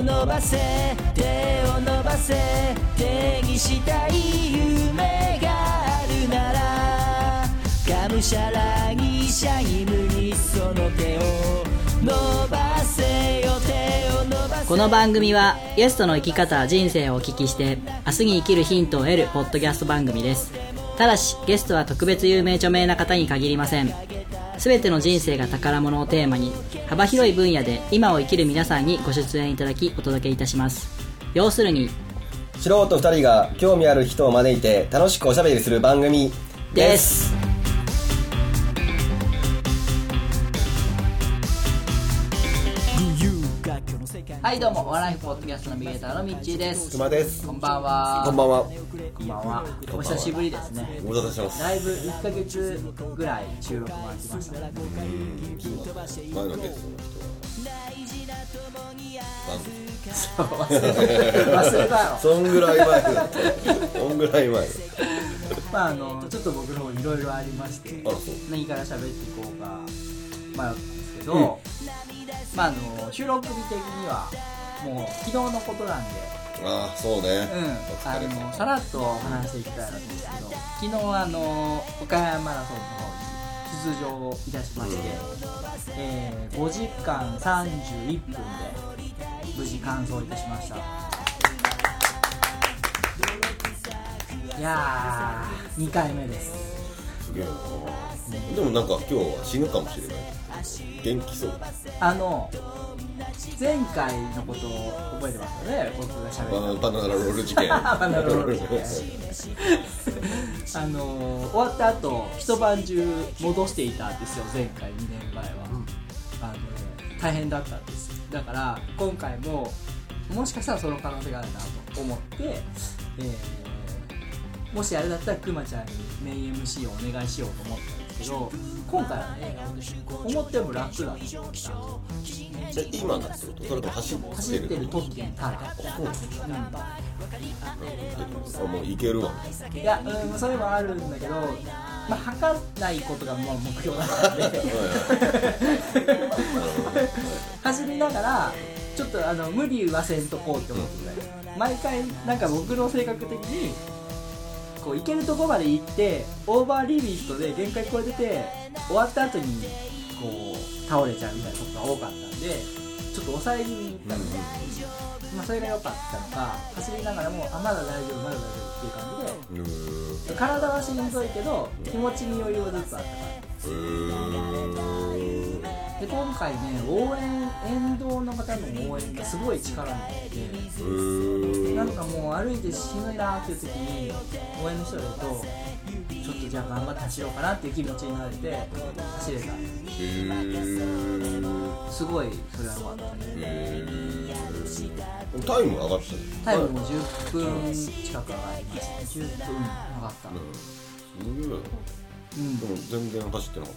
を伸ばせ手を伸ばせ手にしたい夢があるならがむしゃらにシャイムにその手を伸ばせよ手を伸ばせこの番組はゲストの生き方人生をお聞きして明日に生きるヒントを得るポッドキャスト番組ですただしゲストは特別有名著名な方に限りません全ての人生が宝物をテーマに幅広い分野で今を生きる皆さんにご出演いただきお届けいたします。要するに素人2人が興味ある人を招いて楽しくおしゃべりする番組ですはいどうもお笑いポッドキャストナビゲーターのミッチーです。熊です。こんばんは。こんばんは。こんばんは。お久しぶりですね。ご無沙汰してます。だいぶ1ヶ月ぐらい収録が空きましたね。前のゲストの人。は忘れ忘れたよ。そんぐらい前だそんぐらい前まああのちょっと僕の方いろいろありましてあらそう。何から喋っていこうか迷ったんですけど、まああの収録日的にはもう昨日のことなんで。ああそうね。うん、おあのさらっと話していきたいなと思うんですけど昨日あの岡山マラソンの方に出場いたしまして、えー5時間31分で無事完走いたしました。いやー2回目です。すげえなでもなんか今日は死ぬかもしれない。元気そう。あの前回のことを覚えてますよね？僕が喋ったバナバナナロール事件。バナナロール事件。あの終わった後一晩中戻していたんですよ前回2年前は、あの大変だったんです。だから今回ももしかしたらその可能性があるなと思って、えーもしあれだったらくまちゃんにメイン MC をお願いしようと思ったけど今回はね思ったよりも楽だったじゃあ今だってことそれと走ってる走ってる時にたら、あもういけるわいや、うん、それもあるんだけど、まあ、測らないことがまあ目標だったんで。走りながらちょっとあの無理はせんとこうって思ってた毎回なんか僕の性格的にこう行けるとこまで行ってオーバーリミットで限界超えてて終わった後にこう倒れちゃうみたいなことが多かったんでちょっと抑え気味に行ったので、まあ、それが良かったのか走りながらもあまだ大丈夫まだ大丈夫っていう感じで。体はしんどいけど気持ちに余裕はずつあったからうーんで今回ね応援沿道の方の応援がすごい力になってなんかもう歩いてしんどいなっていう時に応援の人がいるとちょっとじゃあ頑張って走ろうかなっていう気持ちになれて走れた。すごいそれは良かったね。タイム上がったね。タイムも10分近く上がりました。10分上がった。うん。すげえうん。でも全然走ってなかっ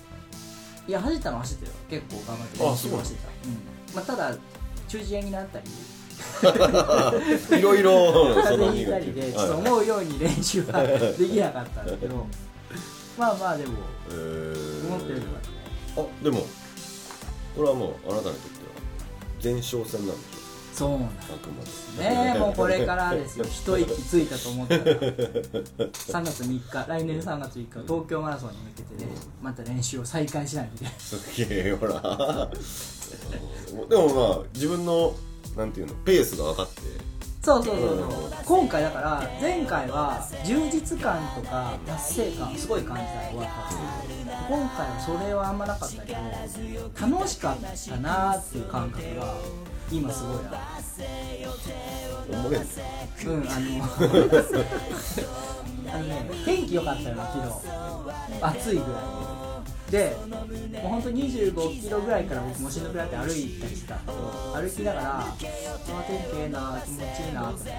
いや走ったのは走ってるよ。結構頑張ってあ練習はしてた。うんまあ、ただ中耳炎になったり。た いろいろ 風邪ひいたりでちょっと思うように練習はできなかったんだけど。まあまあでも。えー。思ってるよりはね。あでもこれはもうあなたにとっては前哨戦なんでしそうなんでね。えもうこれからですよ。一息ついたと思ったら3月3日。来年3月3日東京マラソンに向けてねまた練習を再開しないといけない。すげえほら でもまあ自分のなんていうのペースが分かって。そうそうそうそう。今回だから前回は充実感とか達成感すごい感じたら終わったんですけど今回はそれはあんまなかったけど楽しかったなーっていう感覚が今すごいあ思えんるうんあの あのね天気良かったよな昨日。暑いぐらいでもうほんと25キロぐらいから僕もしんどくなって歩いたりしてたんだけど歩きながらあー天気ええな気持ちいいなと思って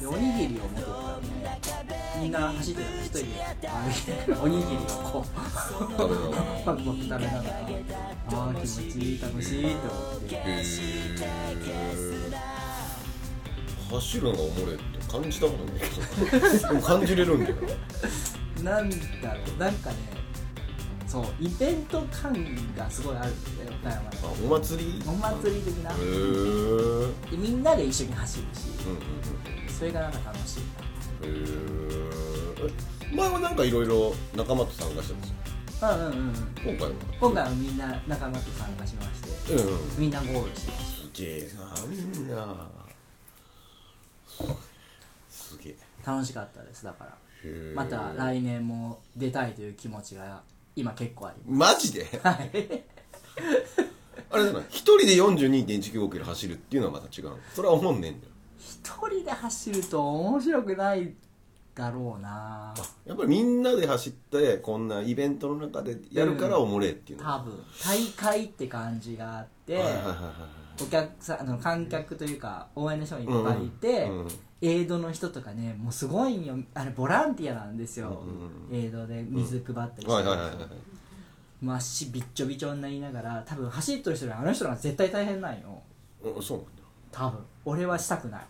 でおにぎりを持ってったらねみんな走ってたの一人で歩いておにぎりをこうパクパク食べながら。ああ気持ちいい楽しいって。思って 走るのがおもれって感じたことない感じれるんだよなんだろう。なんかねそうイベント感がすごいあるんだよ岡山お祭り？お祭り的な。へえうんでみんなで一緒に走るしうんそれがなんか楽しいうんへえ前はなんかいろいろ仲間と参加したんですようんうんうんうん。今回は？今回はみんな仲間と参加しましてうんうんみんなゴールしてます。すげえなみんな。すげえ。楽しかったですだから。また来年も出たいという気持ちが今結構ありマジで？ますはい。あれだな一人で42.195キロ走るっていうのはまた違うそれは思んねえんだよ。一人で走ると面白くないだろうな。やっぱりみんなで走ってこんなイベントの中でやるからおもれえっていうの？は多分。大会って感じがあってはいはいはいはいお客さんあの観客というか応援の人がいっぱいいて、うんうんエイドの人とかねもうすごいんよ。あれボランティアなんですよ、うん。エイドで水配ったりして、もう足びっちょびちょになりながら多分走ってる人よりあの人らが絶対大変なんよ。うんそうなんだ。多分。俺はしたくない。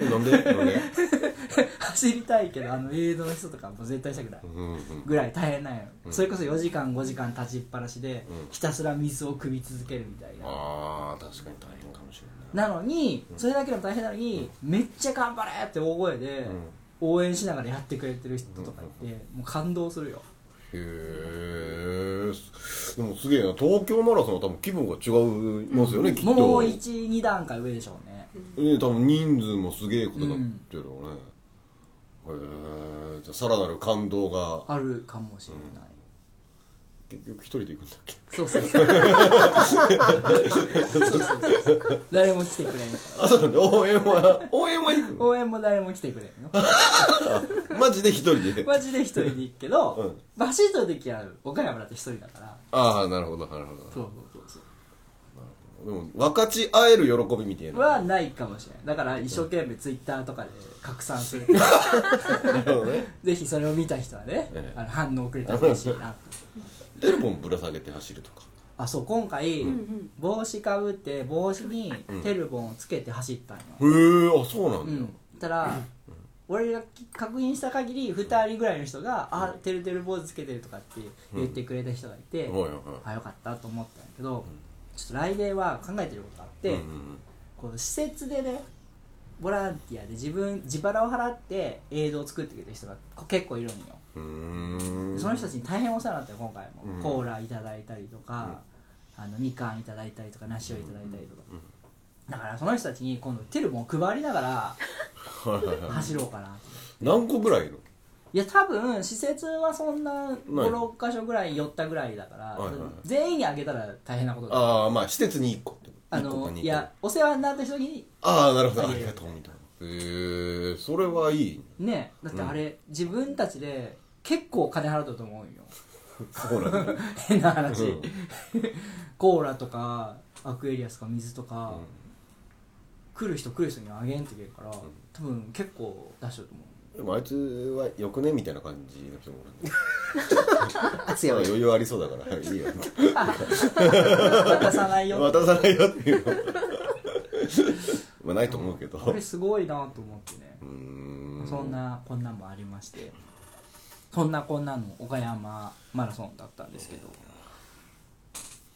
えなんで？なんで？走りたいけどあのエイドの人とかも絶対したくない。うんうんぐらい大変なんよ、それこそ4時間5時間立ちっぱなしで、うん。ひたすら水を汲み続けるみたいな。ああ確かに大変かなのにそれだけでも大変なのに、めっちゃ頑張れって大声でうん。応援しながらやってくれてる人とかいて、もう感動するよ。へえでもすげえな。東京マラソンは多分気分が違いますよね、きっと。もう12段階上でしょうね。ね多分人数もすげえことになってるよね、へえじゃあさらなる感動が。あるかもしれない、結局一人で行くんだっけ？そうそうそう。誰も来てくれん。かあそうなんだ。応援は？応援は行くら応援も誰も来てくれんよのマジで一人で？マジで一人で行くけど、うん。まあ走る時は岡山だって一人だから。ああなるほどなるほど。そうそうそうそう。でも分かち合える喜びみたいな。はないかもしれないだから一生懸命ツイッターとかで拡散する。なるほどね。ぜひそれを見た人はね、ええ。あの反応くれたら嬉しいなテレフォンぶら下げて走るとか。あそう今回、ん。帽子かぶって帽子にテルボンをつけて走ったんよ、へえあそうなんだよ、うん、たら、俺が確認した限り2人ぐらいの人が「あてるてる坊主つけてる」とかって言ってくれた人がいて、はいはいはい。あよかったと思ったんやけど、ちょっと来年は考えてることがあって、うんこう施設でねボランティアで自分自腹を払って映像を作ってくれた人がこ結構いるんよ、うんうーんその人たちに大変お世話になったよ今回も、うん。コーラいただいたりとか、あのみかんいただいたりとか梨をいただいたりとか、だからその人たちに今度テルボンを配りながら走ろうかなと何個ぐらいの？いや多分施設はそんなない。56箇所ぐらい寄ったぐらいだから、全員にあげたら大変なことだああまあ施設に1個って。あのいやお世話になった人にああなるほど。ありがと。うみたいなへえそれはいいね。だってあれ、自分たちで結構金払ったと思うよ。そうなんだ。変な話、うん。コーラとかアクエリアスとか水とか、来る人来る人にあげんといけるから、多分結構出したと思う。でもあいつはよくねみたいな感じの人もおる 余裕ありそうだから。いいよ。渡さないよ。渡さないよっていう。のまあないと思うけど。これすごいなと思ってね。うーん。そんなこんなんもありましてそんなこんなの岡山マラソンだったんですけど。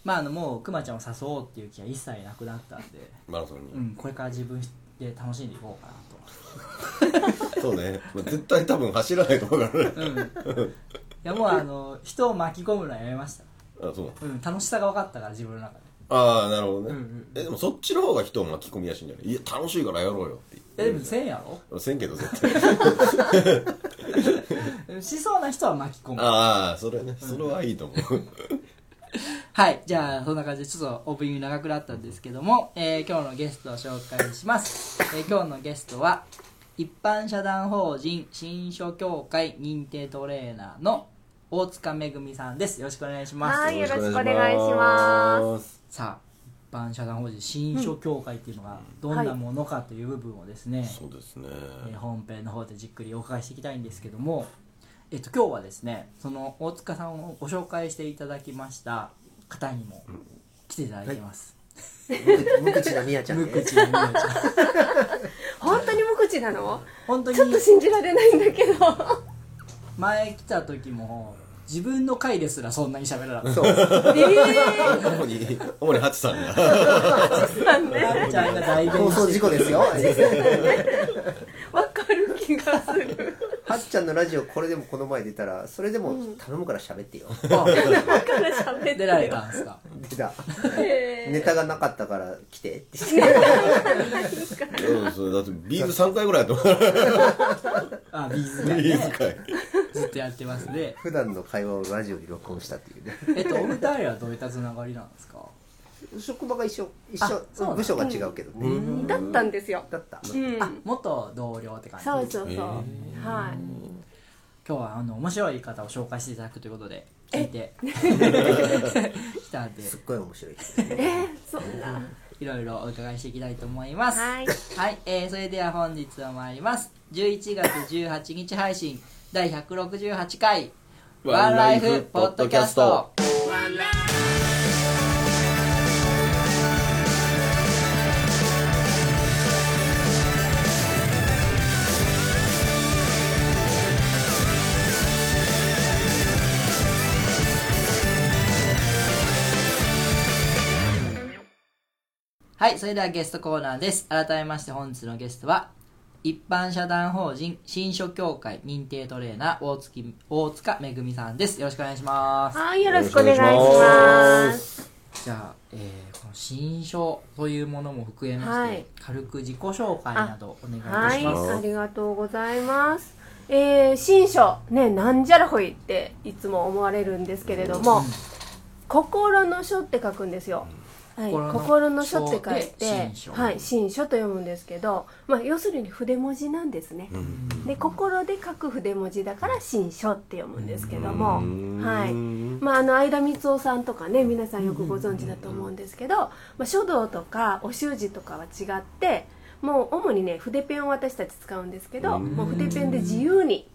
まああのもうくまちゃんを誘おうっていう気は一切なくなったんで、マラソンに、うん、これから自分で楽しんでいこうかなと。そうね、まあ、絶対多分走らないと思うからね。うん。いやもうあの人を巻き込むのはやめました、あそううん、楽しさが分かったから自分の中で。ああなるほどね、うんうんえでもそっちの方が人を巻き込みやすいんじゃない？いや楽しいからやろうよってえでもせんやろ？せんけど絶対。しそうな人は巻き込む。ああそれね。それはいいと思う。はいじゃあそんな感じでちょっとオープニング長くなったんですけども、えー今日のゲストを紹介します、えー今日のゲストは一般社団法人新書協会認定トレーナーの大塚めぐみさんです。よろしくお願いします。はいよろしくお願いします。さあ一般社団法人新書協会っていうのがどんなものかという部分をですね、そうですね。えー本編の方でじっくりお伺いしていきたいんですけども、えっと、今日はですねその大塚さんをご紹介していただきました方にも来ていただいてます、無口なみやちゃん無ね口なみなちゃん。本当に無口なの？本当にちょっと信じられないんだけど。前来た時も自分の回ですらそんなに喋らなかった。そう。主に主にハチさんが。ちゃんが代弁放送事故ですよ。わかる気がするはっちゃんのラジオこれでもこの前出たら、それでも頼むから喋ってよ。あだから喋って出られたんですか。出た。へネタがなかったから来て。って。うんそれだってビーズ3回ぐらいやと思うあビーズビ会ね。ーズ会。ずっとやってますね。普段の会話をラジオに録音したっていうね。えっとお二人はどういったつながりなんですか？職場が一緒。一あそう。部署が違うけどね。ーだったんですよ。だった。うん。あ元同僚って感じ。そうそうそう。はい。今日はあの面白い方を紹介していただくということで聞いて。きたんで。すっごい面白い。え？ーそんないろいろお伺いしていきたいと思います。はい。はい、えー、それでは本日は参ります。11月18日配信第168回ワンライフポッドキャストはい、それではゲストコーナーです。改めまして本日のゲストは、一般社団法人新書協会認定トレーナー大月大塚めぐみさんです。よろしくお願いします。はいよろしくお願いしますじゃあ、えーこの新書というものも含めまして、はい軽く自己紹介などお願いいたはいします。ありがとうございますえー、新書ねなんじゃらほいっていつも思われるんですけれども、心の書って書くんですよ。はい、心の書って書い書。てはい、新書と読むんですけど、まあ、要するに筆文字なんですね、で心で書く筆文字だから新書って読むんですけども、はい。まあ、あの相田光雄さんとかね皆さんよくご存知だと思うんですけど、まあ、書道とかお習字とかは違ってもう主にね筆ペンを私たち使うんですけど、もう筆ペンで自由に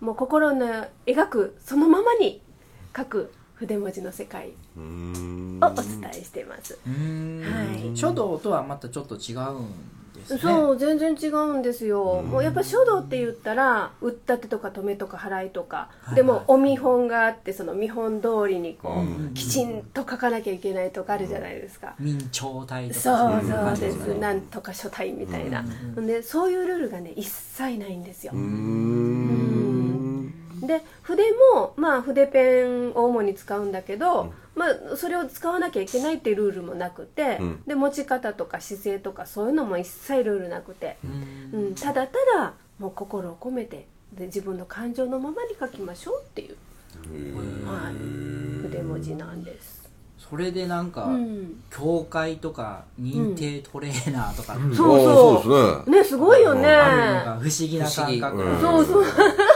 もう心の描くそのままに書く筆文字の世界をお伝えしてます。はい。書道とはまたちょっと違うんですね。そう全然違うんですよ、もうやっぱ書道って言ったら打ったてとか止めとか払いとか、はい。でもお見本があってその見本通りにこう、うん。きちんと書かなきゃいけないとかあるじゃないですか、明朝体とかそういそうです、なんとか書体みたいな、うん。でそういうルールがね一切ないんですよ、うーんで筆もまあ筆ペンを主に使うんだけど、まあ、それを使わなきゃいけないっていうルールもなくて、うん。で持ち方とか姿勢とかそういうのも一切ルールなくて、うん。うん、ただただもう心を込めてで自分の感情のままに書きましょうっていう、はい、筆文字なんです。それでなんか、うん、教会とか認定トレーナーとか、そうあそうそうですね。ねすごいよね。不思議な感覚、不思議。そうそう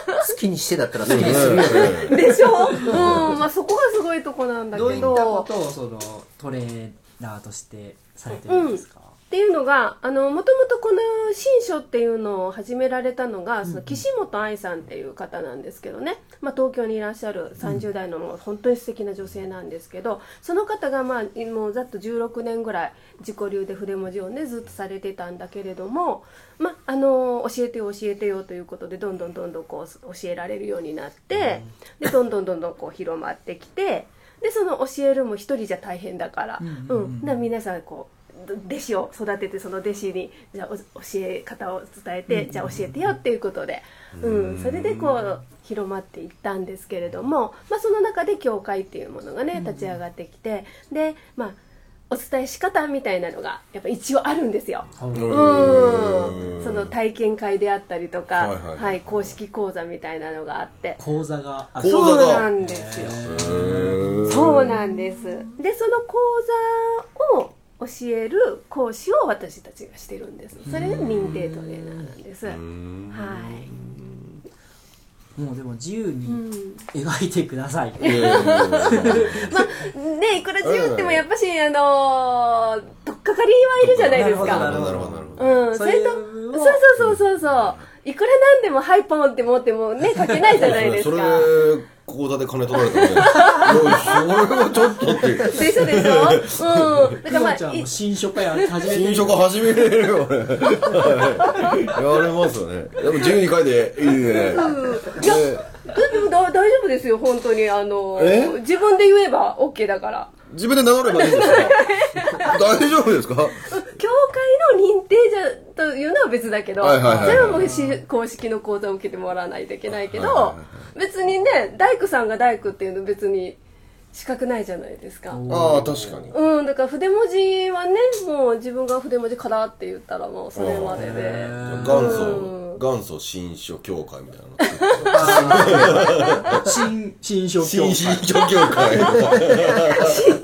好きにしてだったら好きにするよ。ね。でしょ、うん。まあ、そこがすごいとこなんだけど。どういったことをそのトレーナーとしてされてるんですか、っていうのがあのもともとこの新書っていうのを始められたのが、その岸本愛さんっていう方なんですけどね、まあ、東京にいらっしゃる30代の本当に素敵な女性なんですけどその方が、まあ、もうざっと16年ぐらい自己流で筆文字をねずっとされてたんだけれども、まあ、あの教えてよ教えてよということでどんどんどんどんこう教えられるようになって、でどんどんどんどんこう広まってきてでその教えるも一人じゃ大変だから、うん皆さんこう弟子を育ててその弟子にじゃ教え方を伝えて、じゃあ教えてよっていうことで、うん、それでこう広まっていったんですけれども、まあ、その中で教会っていうものがね立ち上がってきて、でまあお伝え仕方みたいなのがやっぱ一応あるんですよ。うん。うん、その体験会であったりとか、はいははい。い公式講座みたいなのがあって。講座がある講座がそうなんですよ。そうなんです。で、その講座を教える講師を私たちがしてるんです。それが認定トレーナーなんです。はい。もうでも自由うにん、描いてください、いやいやいやいや ねいくら自由ってもやっぱし、あのー、とっかかりはいるじゃないですか。なるほどなるほどなるほどうん、それと、そうそうそうそうそう。いくらなんでもハイポンって持ってもね、書けないじゃないです それか。口座で金取られたらね それはちょっとって。でしょでしょ。うん。だからまあ、いちゃんも新書会始めて新書家始めれるよ やれますよね。でも自由に書いていいね。いやでもだ大丈夫ですよ本当に。あのえ？自分で言えば OK だから自分で名乗ればいいんですか 大丈夫ですか？教会の認定じゃというのは別だけど、それはもうし公式の講座を受けてもらわないといけないけど、別にね大工さんが大工っていうの別に資格ないじゃないですか。ああ確かに。うんだから筆文字はねもう自分が筆文字からって言ったらもうそれまでで。元うん。祖元祖新書協会みたいなの新新書協新新会書協会。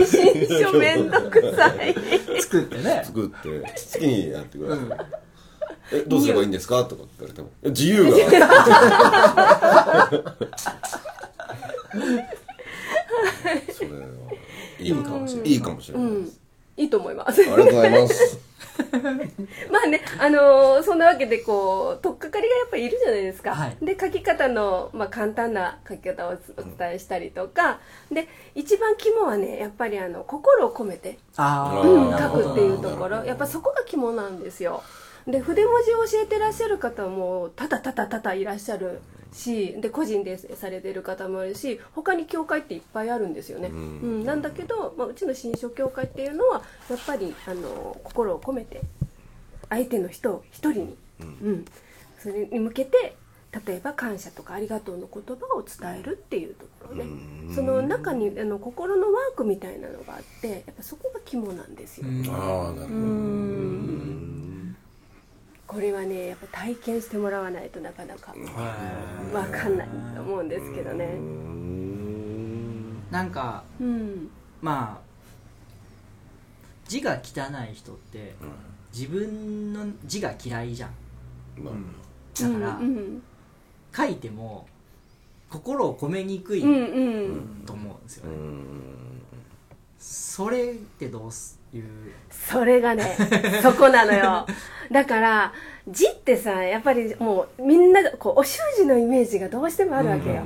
新書めんどくさい。作ってね。作って好きにやってください、えどうすればいいんですか？とかって言われても。え自由が。それは。いいかもしれないいいかもしれないです、いいと思います。ありがとうございます。まあね、あのーそんなわけでこう取っかかりがやっぱりいるじゃないですか、はい。で書き方の、まあ、簡単な書き方をお伝えしたりとか。で一番肝はねやっぱりあの心を込めて、あうん、書くっていうところ。やっぱそこが肝なんですよ。で筆文字を教えてらっしゃる方もただただただいらっしゃるしで個人でされてる方もいるし他に教会っていっぱいあるんですよね、うん。なんだけど、まあ、うちの新書教会っていうのはやっぱりあの心を込めて相手の人を一人に、うん。それに向けて例えば感謝とかありがとうの言葉を伝えるっていうところね。その中にあの心のワークみたいなのがあってやっぱそこが肝なんですよ、ああなるほどこれはねやっぱ体験してもらわないとなかなかわかんないと思うんですけどね。なんかうん。まあ字が汚い人って自分の字が嫌いじゃん。まあ。だからうん。書いても心を込めにくいうんうん。と思うんですよね。うん。それってどうすいう。それがね そこなのよ。だから字ってさやっぱりもうみんながこうお習字のイメージがどうしてもあるわけよ。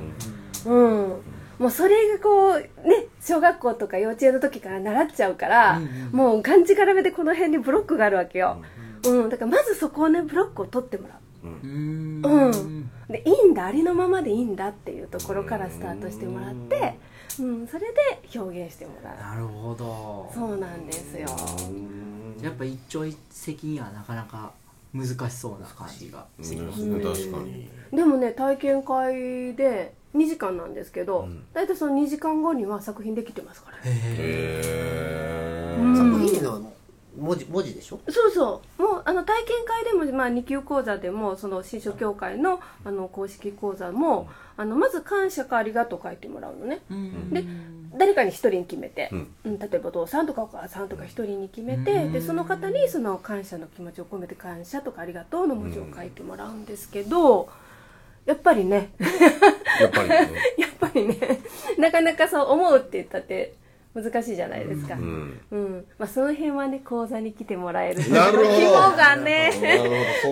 うん、もうそれがこうね小学校とか幼稚園の時から習っちゃうから、うんうん。もうがんじがらめでこの辺にブロックがあるわけよ、うんだからまずそこをねブロックを取ってもらう。うーん。うん。でいいんだありのままでいいんだっていうところからスタートしてもらって、うん、それで表現してもらなるほど。うそうなんですよ。やっぱ一朝一夕にはなかなか難しそうな感じが。してきますうん。確かにでもね体験会で2時間なんですけど、大体その2時間後には作品できてますからね。へうん。作品の文字文字でしょ？そうそう。もうあの体験会でも、まあ、2級講座でもその新書協会のあの公式講座もあのまず感謝かありがとう書いてもらうのね。うん。で誰かに一人に決めて、うん。うん例えばお父さんとかお母さんとか一人に決めてでその方にその感謝の気持ちを込めて感謝とかありがとうの文字を書いてもらうんですけどやっぱりね。やっぱりね。やっぱりね。なかなかそう思うって言ったって難しいじゃないですか、うん。うん。まあ、その辺はね講座に来てもらえるなるほど。がね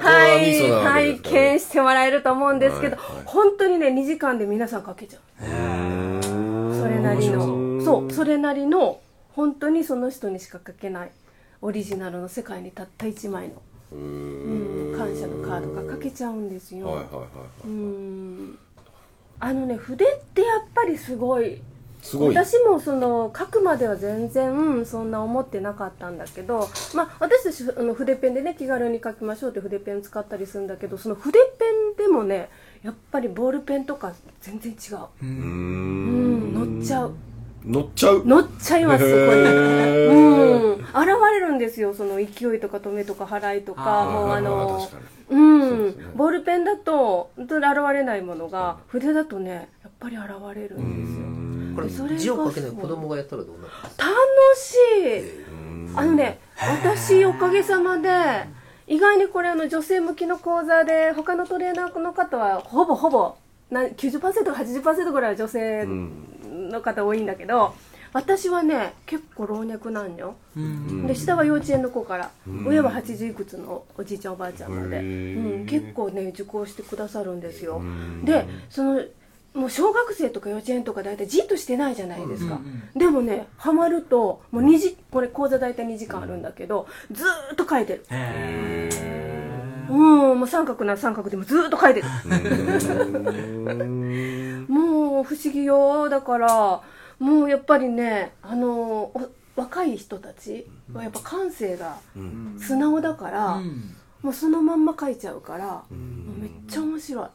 ははい体験してもらえると思うんですけど、はいはい。本当にね2時間で皆さん書けちゃう。それなりの。そうそれなりの本当にその人にしか書けないオリジナルの世界にたった1枚の、ううんん、感謝のカードが書けちゃうんですよ、はいはいはいはい。うん。あのね筆ってやっぱりすごいすごい。私もその書くまでは全然そんな思ってなかったんだけど、まあ、私たちあの筆ペンでね気軽に書きましょうって筆ペン使ったりするんだけどその筆ペンでもねやっぱりボールペンとか全然違う、ううん。ん乗っちゃう。乗っちゃう？乗っちゃいますそこにうん。現れるんですよその勢いとか止めとか払いとかもうあのうん、ね。ボールペンだと本当に現れないものが筆だとねやっぱり現れるんですよこれ字を書けない。子供がやったらどうなる楽しい。あのね私おかげさまで意外にこれあの女性向きの講座で他のトレーナーの方はほぼほぼな90%か80%ぐらいは女性の方多いんだけど私はね結構老若男女。うん。で下は幼稚園の子から上は80いくつのおじいちゃんおばあちゃんまで、へうーん、結構ね受講してくださるんですよ。でそのもう小学生とか幼稚園とか大体じっとしてないじゃないですか、うんうんでもねハマるともう2時これ講座大体2時間あるんだけどずーっと書いてる。へうんもう三角なら三角でもずーっと書いてる。もう不思議よだからもうやっぱりねあのお若い人たちはやっぱ感性が素直だから、うん。もうそのまんま描いちゃうから、もうめっちゃ面白い。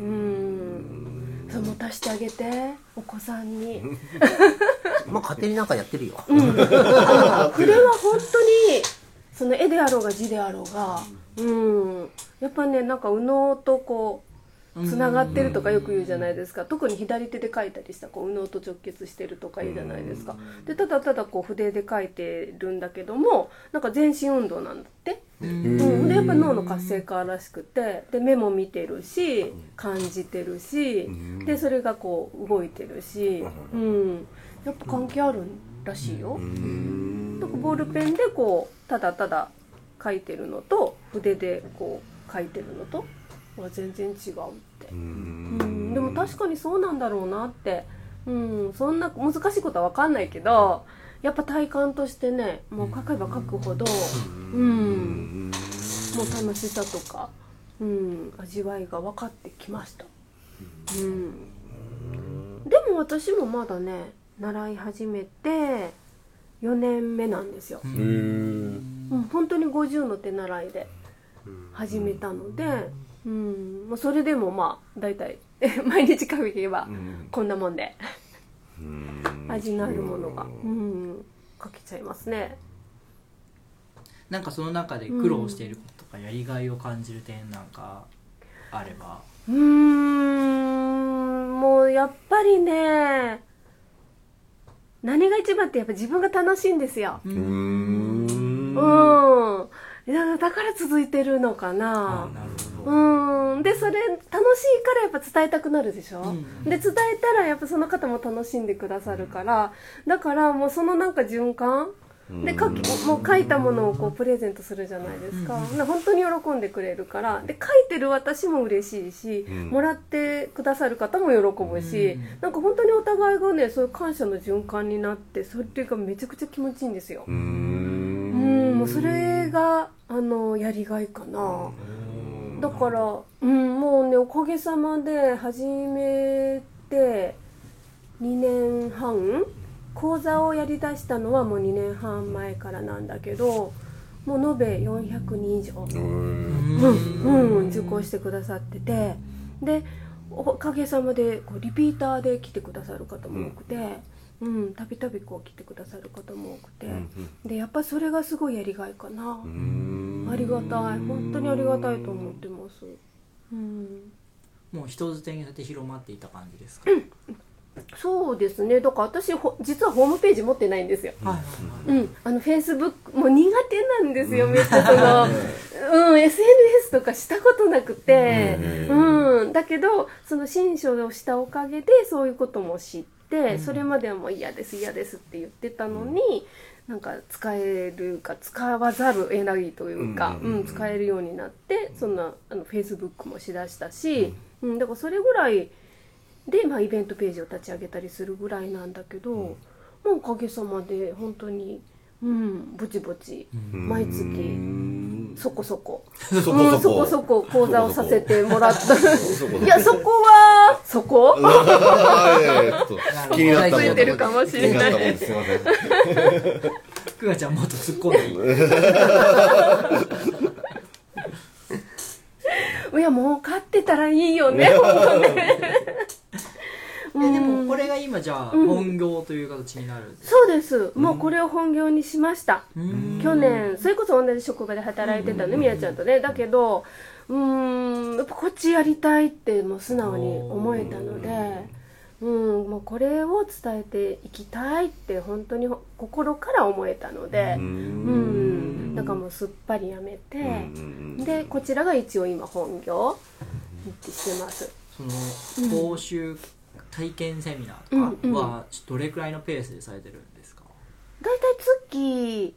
うんそう持たしてあげてお子さんに。まあ勝手になんかやってるよ、あの筆は本当にその絵であろうが字であろうがうん。やっぱねなんか右脳とこうつながってるとかよく言うじゃないですか。特に左手で描いたりしたらこう右脳と直結してるとか言うじゃないですか。でただただこう筆で描いてるんだけどもなんか全身運動なんだってう。ん、でやっぱ脳の活性化らしくてで目も見てるし感じてるしでそれがこう動いてるし、うん、やっぱ関係あるらしいよ。だからボールペンでこうただただ書いてるのと筆でこう書いてるのとは全然違うって、うん、でも確かにそうなんだろうなって、うん、そんな難しいことは分かんないけどやっぱ体感としてねもう書けば書くほど、うん、もう楽しさとか、うん、味わいが分かってきました。うん、でも私もまだね習い始めて4年目なんですよ、うん、本当に50の手習いで始めたので、うん。まあ、それでもまあ大体 毎日書けばこんなもんで味のあるものが、うん、書けちゃいますね。なんかその中で苦労していることとかやりがいを感じる点なんかあれば。うーん。もうやっぱりね何が一番ってやっぱ自分が楽しいんですよ。うーん。うん。いやだから続いてるのかあななるほどうん。でそれ楽しいからやっぱ伝えたくなるでしょ、うん。で伝えたらやっぱその方も楽しんでくださるから。だからもうそのなんか循環？で書きもう書いたものをこうプレゼントするじゃないですか、で本当に喜んでくれるから。で書いてる私も嬉しいし、ん。もらってくださる方も喜ぶし、うん。なんか本当にお互いがねそういう感謝の循環になってそれがめちゃくちゃ気持ちいいんですよ。うーうんんもうそれがあのやりがいかな。だから、うん、もうねおかげさまで始めて2年半講座をやりだしたのはもう2年半前からなんだけどもう延べ400人以上、うんうん、受講してくださってて。でおかげさまでこうリピーターで来てくださる方も多くて。うん、たびたびこう来てくださる方も多くて、でやっぱそれがすごいやりがいかな、ありがたい。本当にありがたいと思ってます。うん。もう人づてにて広まっていた感じですか、そうですね。だから私ほ実はホームページ持ってないんですよ。はいうん。あのフェイスブックもう苦手なんですよめっちゃその。うん。SNS とかしたことなくて。うん。だけどその新書をしたおかげでそういうことも知って、それまではもう嫌です嫌ですって言ってたのに、なんか使えるか使わざるを得ないというか、うん使えるようになってそんなあのフェイスブックもしだしたし、うん。だからそれぐらいで、まあ、イベントページを立ち上げたりするぐらいなんだけど、もうおかげさまで本当に、うん、ぼちぼち。毎月。そこそこ。そこうん、そそここそこ講座をさせてもらった。いや、そこは、そこ？気になったもんついてるかもしれない。すすいませんくがちゃんもっと突っ込んで いや、儲かってたらいいよね、本当ね。えでもこれが今じゃあ本業という形になるんですそうです。もうこれを本業にしました。うん。去年、それこそ同じ職場で働いてたね、みやちゃんとね。だけど、うーん、やっぱこっちやりたいってもう素直に思えたので、うん、もうこれを伝えていきたいって本当に心から思えたので、うん、だからもうすっぱりやめて、で、こちらが一応今本業ってしてます。その講習体験セミナーとかはどれくらいのペースでされてるんですか、大体月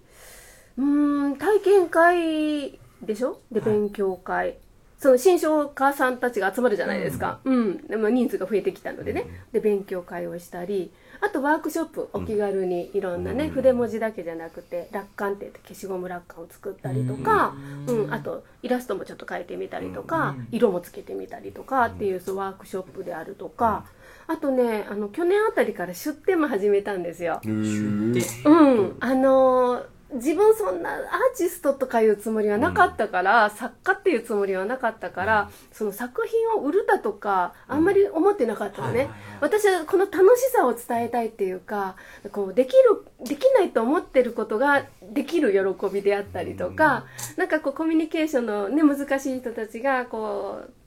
うーん体験会でしょ？ではい。勉強会、その新商家さんたちが集まるじゃないですか、うんでも人数が増えてきたのでね、で勉強会をしたりあとワークショップお気軽にいろんなね、筆文字だけじゃなくて楽観って言って消しゴム楽観を作ったりとか、うんあとイラストもちょっと描いてみたりとか、色もつけてみたりとかっていうそうワークショップであるとかあとねあの去年あたりから出店も始めたんですよ。へー。でうん。あのー自分そんなアーティストとかいうつもりはなかったから、作家っていうつもりはなかったから、その作品を売るだとかあんまり思ってなかったのね、私はこの楽しさを伝えたいっていうかこうできるできないと思ってることができる喜びであったりとか、なんかこうコミュニケーションの、ね、難しい人たちがこうほ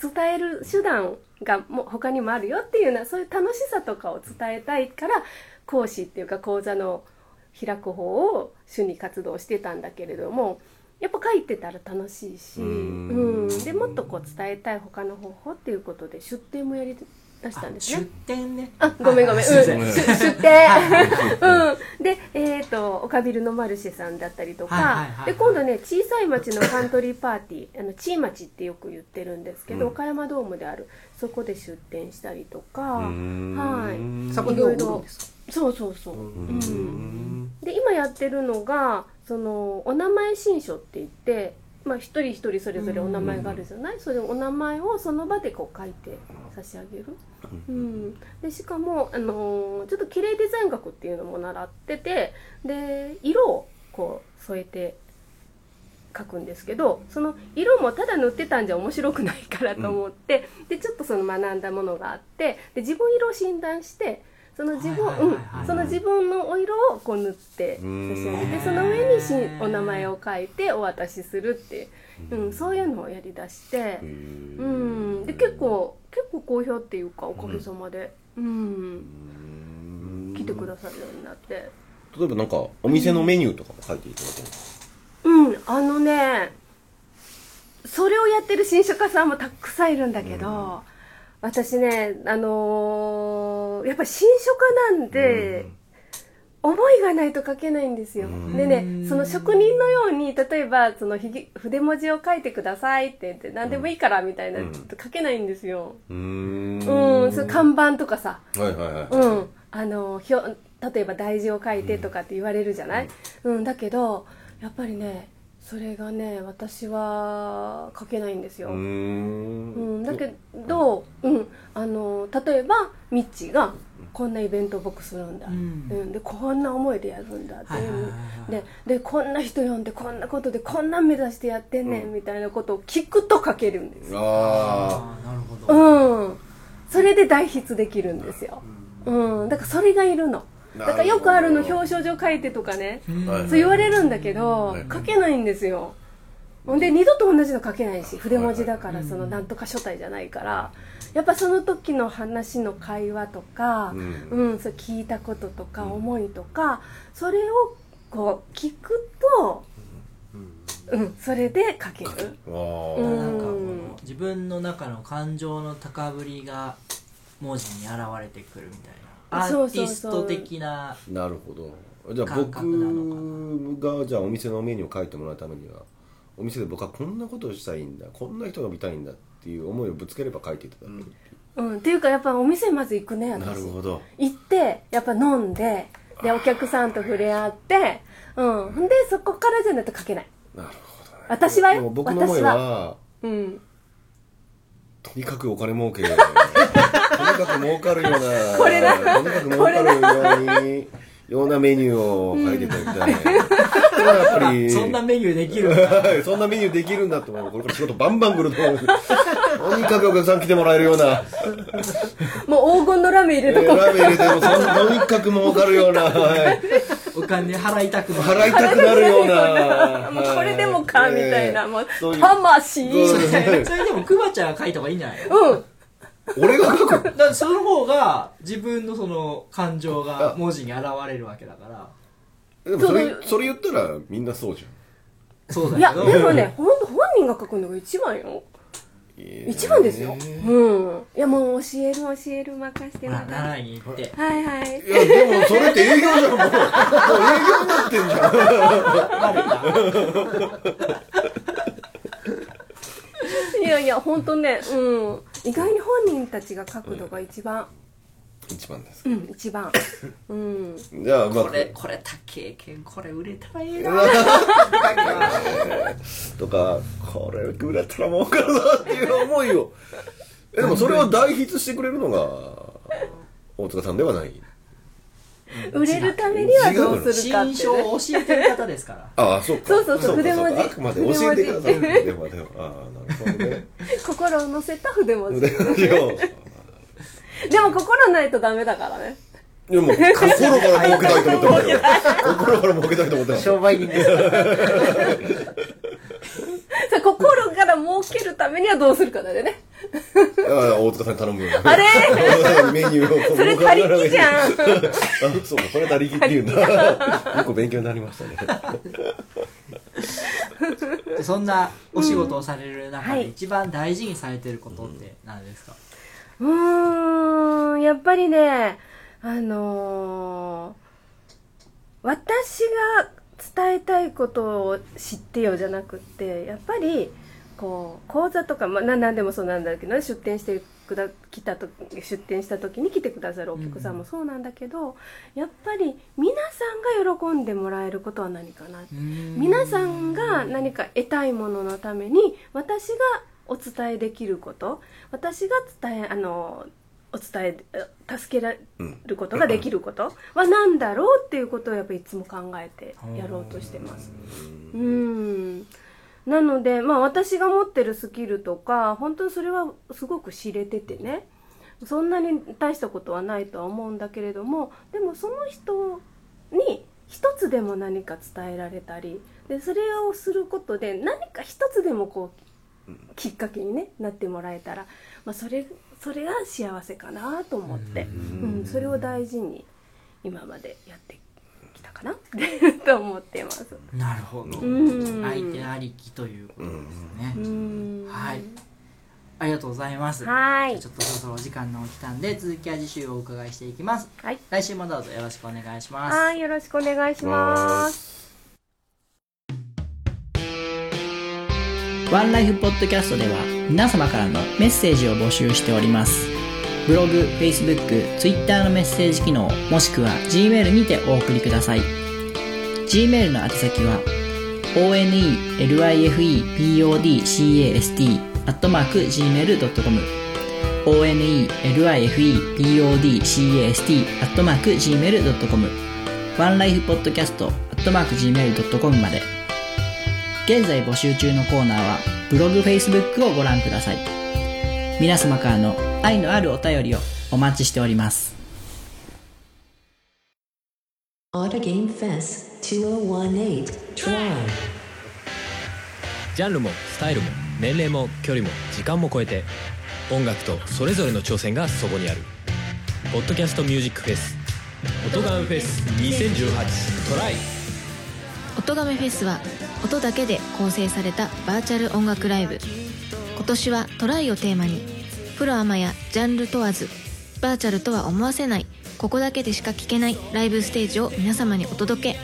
伝える手段がもう他にもあるよっていうようなそういう楽しさとかを伝えたいから講師っていうか講座の開く方を主に活動してたんだけれどもやっぱ書いてたら楽しいし、うん、でもっとこう伝えたい他の方法っていうことで出展もやり出したんですね出。店ねあ、ごめんごめん。うん、出店。うん。で、えっ、と、岡ビルのマルシェさんだったりとか、はいはいはいはいで、今度ね、小さい町のカントリーパーティー、あの、チー町ってよく言ってるんですけど、うん岡山ドームである、そこで出店したりとか、んはい。作品を売るんですか？そうそうそう。ううんん。で、今やってるのが、その、お名前新書って言って、まあ、一人一人それぞれお名前があるじゃない、それお名前をその場でこう書いて差し上げる、うん、でしかも、あのーちょっと綺麗デザイン学っていうのも習っててで色をこう添えて書くんですけどその色もただ塗ってたんじゃ面白くないからと思って、でちょっとその学んだものがあってで自分色を診断してその自分うん。その自分のお色をこう塗って差し上げてその上にしお名前を書いてお渡しするって、うん、そういうのをやりだして。うん、で結構結構好評っていうかおかげさまで、うん。来てくださるようになって。例えばなんかお店のメニューとかも書いていただけるうん。あのねそれをやってる新書家さんもたくさんいるんだけど、私ねあのーやっぱり新書家なんで、思いがないと書けないんですよ。うん。でね、その職人のように、例えば、その筆文字を書いてくださいって言って、何でもいいからみたいな、うん。書けないんですよ。うーん。うん、看板とかさ、はいはいはい。うん、あのひょ例えば大字を書いてとかって言われるじゃない、うんだけどやっぱりねそれがね私は書けないんですよ、うん。んだけど、う？ん、あの例えばミッチーがこんなイベント僕するんだ、ううん。んでこんな思いでやるんだって、はいはいはいはい。ででこんな人呼んでこんなことでこんなん目指してやってんねん、みたいなことを聞くと書けるんですああなるほど、うん、それで代筆できるんですよ、うん、だからそれがいるのだからよくあるの表彰状書いてとかね。そう言われるんだけどはい。書けないんですよ。ほんで二度と同じの書けないし筆文字だからそのなんとか書体じゃないから。やっぱその時の話の会話とか、ううんんそう聞いたこととか思いとかそれをこう聞くと、うん、それで書ける。うんなんかこの自分の中の感情の高ぶりが文字に現れてくるみたいなアそうーテそうそうィスト的ななるほどじゃあ感僕がじゃあお店のメニューを書いてもらうためにはお店で僕はこんなことをしたいんだこんな人が見たいんだっていう思いをぶつければ書いていただけるっていううん、っていうかやっぱお店まず行くね私。なるほど。行ってやっぱ飲んででお客さんと触れ合ってうん。でそこからじゃないと書けない。なるほどね。私はよ。僕の思いは。うん。とにかくお金儲け とにかく儲かるような これだ。とにかく儲かるようにようなメニューを書いていただきたい、それはやっぱりそんなメニューできるんだ。は いそんなメニューできるんだって思う。これから仕事バンバン来ると思う。とにかくお客さん来てもらえるような。もう黄金のラメ入れとこう、ラーメン入れてもそんとにかく儲かるような、はい、お金払いたくなる。払いたくなるような。もうこれでもかみたいな、もう魂。そうですね。それでもくまちゃんが書いた方がいいんじゃないの？うん俺が書く だからその方が自分のその感情が文字に現れるわけだから。でもそれそれ言ったらみんなそうじそうだいやけどでもねほんと本人が書くのが一番よ。ゃん一番ですよ、えうん。いやもう教える教える任してほらまた習いに行って。はいはい。いやでもそれって営業じゃん。もうもう営業になってんじゃん。いやいや本当ねうん意外に本人たちが書くのが一番。一番ですうん一番。うん。じゃあまあ。これこれ高経験これ売れたらいいな。とかこれ売れたら儲かるなっていう思いを。えでもそれを代筆してくれるのが大塚さんではない売れるためにはどうするかって、新書ね、を教えてる方ですから。ああそうか。そうそうそう。か筆文字。あくまで教えてください。筆文字。ああなるほどね心を乗せた筆文字。でも。心ないとダメだからね。いやもう心から儲けたいと思ってますよ。心から儲けたいと思ってます商売人です心から儲けるためにはどうするかだよね。ああ大塚さんに頼むよあれ？メニューをそれ他力じゃん。あそうかこれ他力っていうんだ結構勉強になりましたね。で そんなお仕事をされる中はい。で一番大事にされてることって何ですか、うーんやっぱりねあのー私が伝えたいことを知ってよじゃなくってやっぱりこう講座とか、まあ、な何でもそうなんだけど、ね、出店してくだ来たと出店した時に来てくださるお客さんもそうなんだけど、やっぱり皆さんが喜んでもらえることは何かな。皆さんが何か得たいもののために私がお伝えできること私が伝えあのお伝え助けられることができること。は何だろうっていうことをやっぱりいつも考えてやろうとしてます。うん。なので、まあ、私が持ってるスキルとか本当にそれはすごく知れててね。そんなに大したことはないとは思うんだけれどもでもその人に一つでも何か伝えられたりでそれをすることで何か一つでもこうきっかけに、ね、なってもらえたら、まあ、それそれが幸せかなと思って、うん、それを大事に今までやってきたかな。と思ってます。なるほど、うん。相手ありきということですね、うん。はい。ありがとうございます。はい。ちょっとそろそろお時間の来たんで続きは次週お伺いしていきます。はい。来週もどうぞよろしくお願いします。はい、よろしくお願いします。ワンライフポッドキャストでは皆様からのメッセージを募集しております。ブログ、Facebook、Twitter のメッセージ機能、もしくは Gmail にてお送りください。Gmail の宛先は onelifepodcast.gmail.com onelifepodcast.gmail.com ワンライフポッドキャスト .gmail.com まで現在募集中のコーナーはブログ、Facebook をご覧ください。皆様からの愛のあるお便りをお待ちしております。Auto Game Fest 2018 Try. ジャンルもスタイルも年齢も距離も時間も超えて音楽とそれぞれの挑戦がそこにある「ポッドキャストミュージックフェス」「音ガンフェス2018トライ」音亀フェスは音だけで構成されたバーチャル音楽ライブ。今年はトライをテーマにプロアマやジャンル問わずバーチャルとは思わせないここだけでしか聴けないライブステージを皆様にお届け。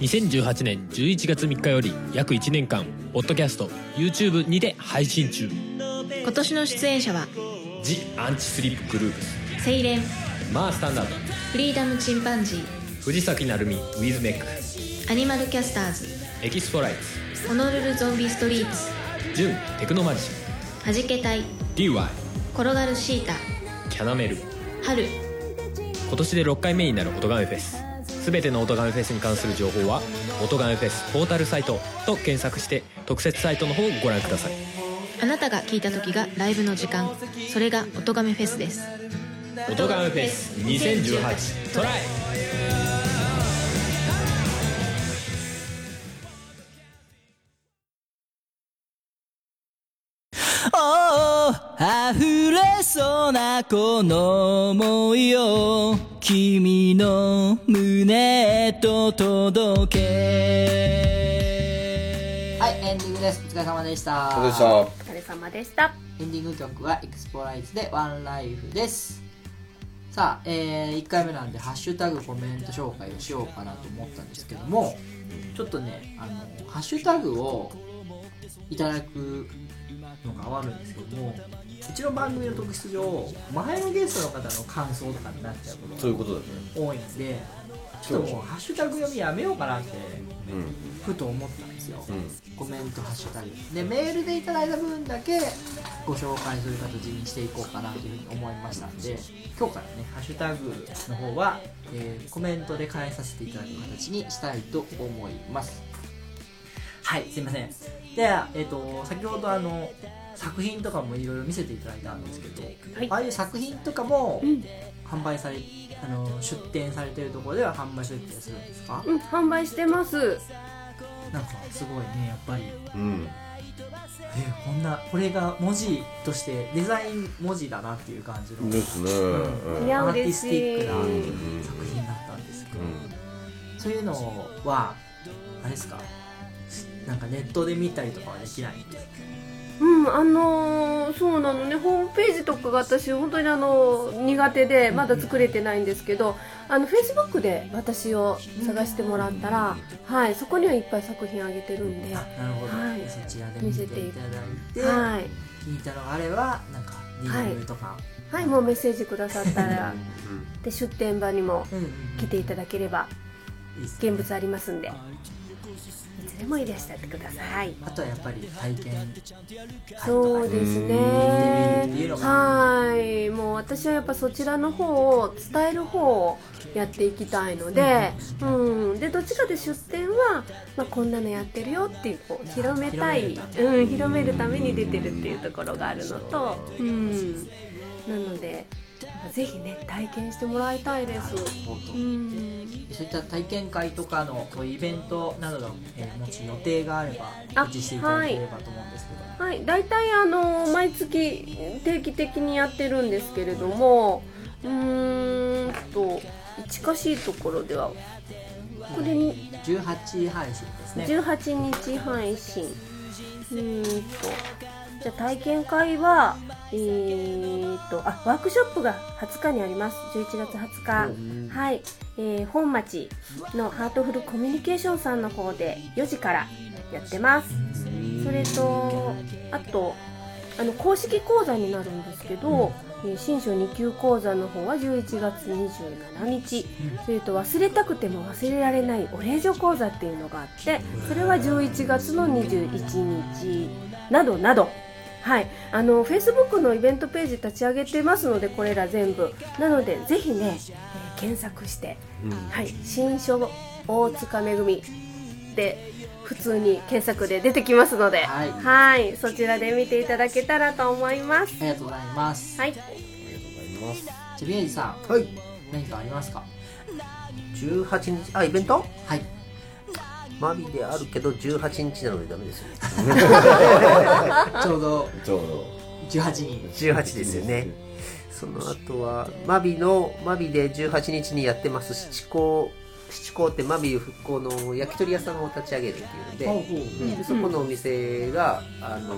2018年11月3日より約1年間ポッドキャスト YouTube にて配信中。今年の出演者は「ジ・アンチスリップグループ。スセイレン」「マースタンダード」フリーダムチンパンジー藤崎鳴海ウィズメック。アニマルキャスターズエキスポライツ。ホノルルゾンビストリーツ。ジュンテクノマジシはじけたい。DY 転がるシータ。キャナメル。春。今年で6回目になる音ガメフェス。全ての音ガメフェスに関する情報は「音ガメフェスポータルサイト」と検索して特設サイトの方をご覧ください。あなたが聴いた時がライブの時間。それが音亀フェスです。音ガメフェス2018トライこの想いを君の胸へと届け。はいエンディングです。お疲れ様でした。そうでした。お疲れ様でした。エンディング曲はエクスポライズでワンライフです。さあ、えー、1回目なんでハッシュタグコメント紹介をしようかなと思ったんですけどもちょっとねあのハッシュタグをいただくのがあるんですけどもうちの番組の特質上前のゲストの方の感想とかになっちゃうことがそういうことだね。多いんでちょっともうハッシュタグ読みやめようかなってうんふと思ったんですよ、うん。コメントハッシュタグ。でメールでいただいた分だけご紹介する形にしていこうかなというふうに思いましたんで今日からねハッシュタグの方は、えーコメントで返させていただく形にしたいと思います。はいすいません。では、えっと先ほどあの作品とかもいろいろ見せていただいたんですけど、はい。ああいう作品とかもうん。販売されあの出店されてるところでは販売されてたりするんですか、うん販売してます。なんかすごいねやっぱり。うん。えこんなこれが文字としてデザイン文字だなっていう感じのですね。うん。アーティスティックなうん作品だったんですけど、うん。そういうのはあれですか？なんかネットで見たりとかはできないんですか？うんあのーそうなのね。ホームページとかが私本当にあの苦手でまだ作れてないんですけどあのフェイスブックで私を探してもらったら、はいそこにはいっぱい作品あげてるんではあなるほど、はい。そちらで見ていただいてい、は気に入ったのがあればなんか DM とか、い、もうメッセージくださったらで出店場にも来ていただければ現物ありますんで。いつでもいらっしゃってください。あとはやっぱり体験そうですね。はい。もう私はやっぱそちらの方を伝える方をやっていきたいので、うん、でどっちかで出店は、まあ、こんなのやってるよっていうこう広めたいうん、広めるために出てるっていうところがあるのと、うん、なのでぜひね体験してもらいたいです。うん。そういった体験会とかのそうイベントなどの、えーもし予定があればあ告知していただければと思うんですけど、はい、大体あの毎月定期的にやってるんですけれどもうーんと近しいところではこれに18配信ですね。18日配信。うーんとじゃあ体験会はえー、とあワークショップが20日にあります。11月20日。はい、えー本町のハートフルコミュニケーションさんの方で4時からやってます。それとあとあの公式講座になるんですけど、えー新書2級講座の方は11月27日、それと忘れたくても忘れられないお礼状講座っていうのがあってそれは11月の21日などなどはい、あの Facebook のイベントページ立ち上げてますのでこれら全部。なのでぜひね、えー検索してはい、新書大塚めぐみで普通に検索で出てきますので、はい。はい。そちらで見ていただけたらと思います。ありがとうございます、はい、じゃあ宮治さん。はい。何かありますか？18日あイベント？はいマビであるけど18日なのでダメですよ。ねちょうどちょうど18人18ですよね。その後はマビのマビで18日にやってます七甲七甲ってマビ復興の焼き鳥屋さんを立ち上げるっていうので、ほうほう。でそこのお店が、あの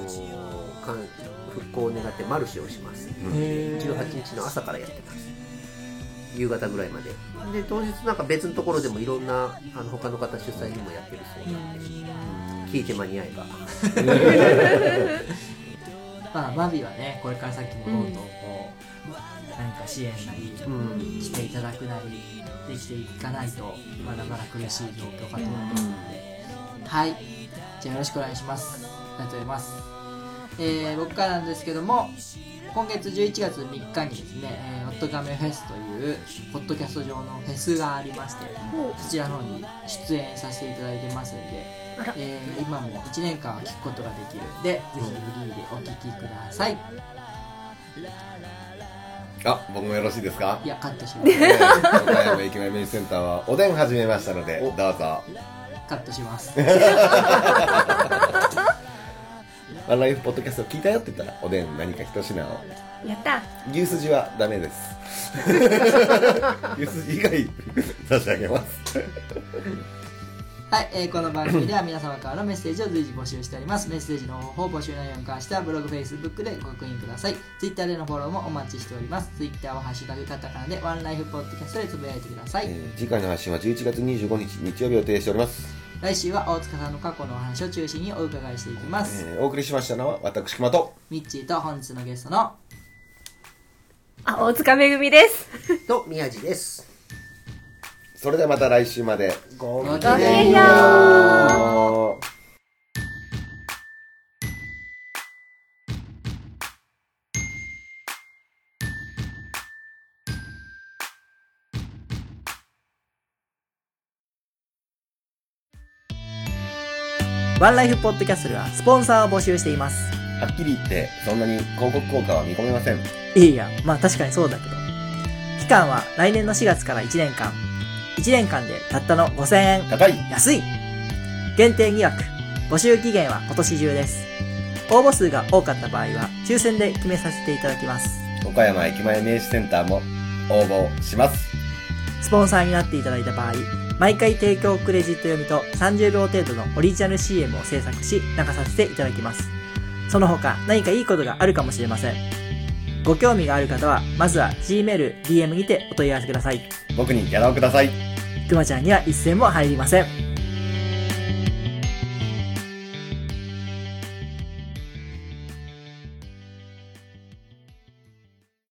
復興を願ってマルシェをします。へー。18日の朝からやってます夕方ぐらいまで。で当日なんか別のところでもいろんなあの他の方主催にもやってるそうなんで、聞いて間に合えば。まあマビはねこれから先もどんどんこう、何か支援なり、うんしていただくなりできていかないとまだまだ苦しい状況かと思うので、はい。じゃあよろしくお願いします。ありがとうございます、えー僕からなんですけども今月11月3日にですね、えー、オットガメフェスというポッドキャスト上のフェスがありましてそちらの方に出演させていただいてますので、えー今も1年間は聞くことができるんでぜひフリーでお聞きください。あ僕もよろしいですか？いやカットします。えー岡山駅前メインセンターはおでん始めましたのでどうぞ。カットします。ワンライフポッドキャスト聞いたよって言ったらおでん何か一品を。やった。牛すじはダメです牛すじ以外 差し上げますはい、えーこの番組では皆様からのメッセージを随時募集しております。メッセージの方法、募集内容に関してはブログ、フェイスブックでご確認ください。Twitter でのフォローもお待ちしております。Twitter はハッシュタグカタカナでワンライフポッドキャストでつぶやいてください。えー次回の配信は11月25日日曜日を予定しております、来週は大塚さんの過去のお話を中心にお伺いしていきます。えーお送りしましたのは私熊とミッチーと本日のゲストのあ大塚めぐみです。と宮地です。それではまた来週まで。ごごきごきげんよう。ワンライフポッドキャストではスポンサーを募集しています。はっきり言ってそんなに広告効果は見込めませんいやいや、まあ確かにそうだけど。期間は来年の4月から1年間。1年間でたったの5000円。高い安い限定2枠。募集期限は今年中です。応募数が多かった場合は抽選で決めさせていただきます。岡山駅前名刺センターも応募しますスポンサーになっていただいた場合、毎回提供クレジット読みと30秒程度のオリジナル CM を制作し流させていただきます。その他何かいいことがあるかもしれません。ご興味がある方は、まずは Gmail、DM にてお問い合わせください。僕にギャラをくださいくまちゃんには一銭も入りません。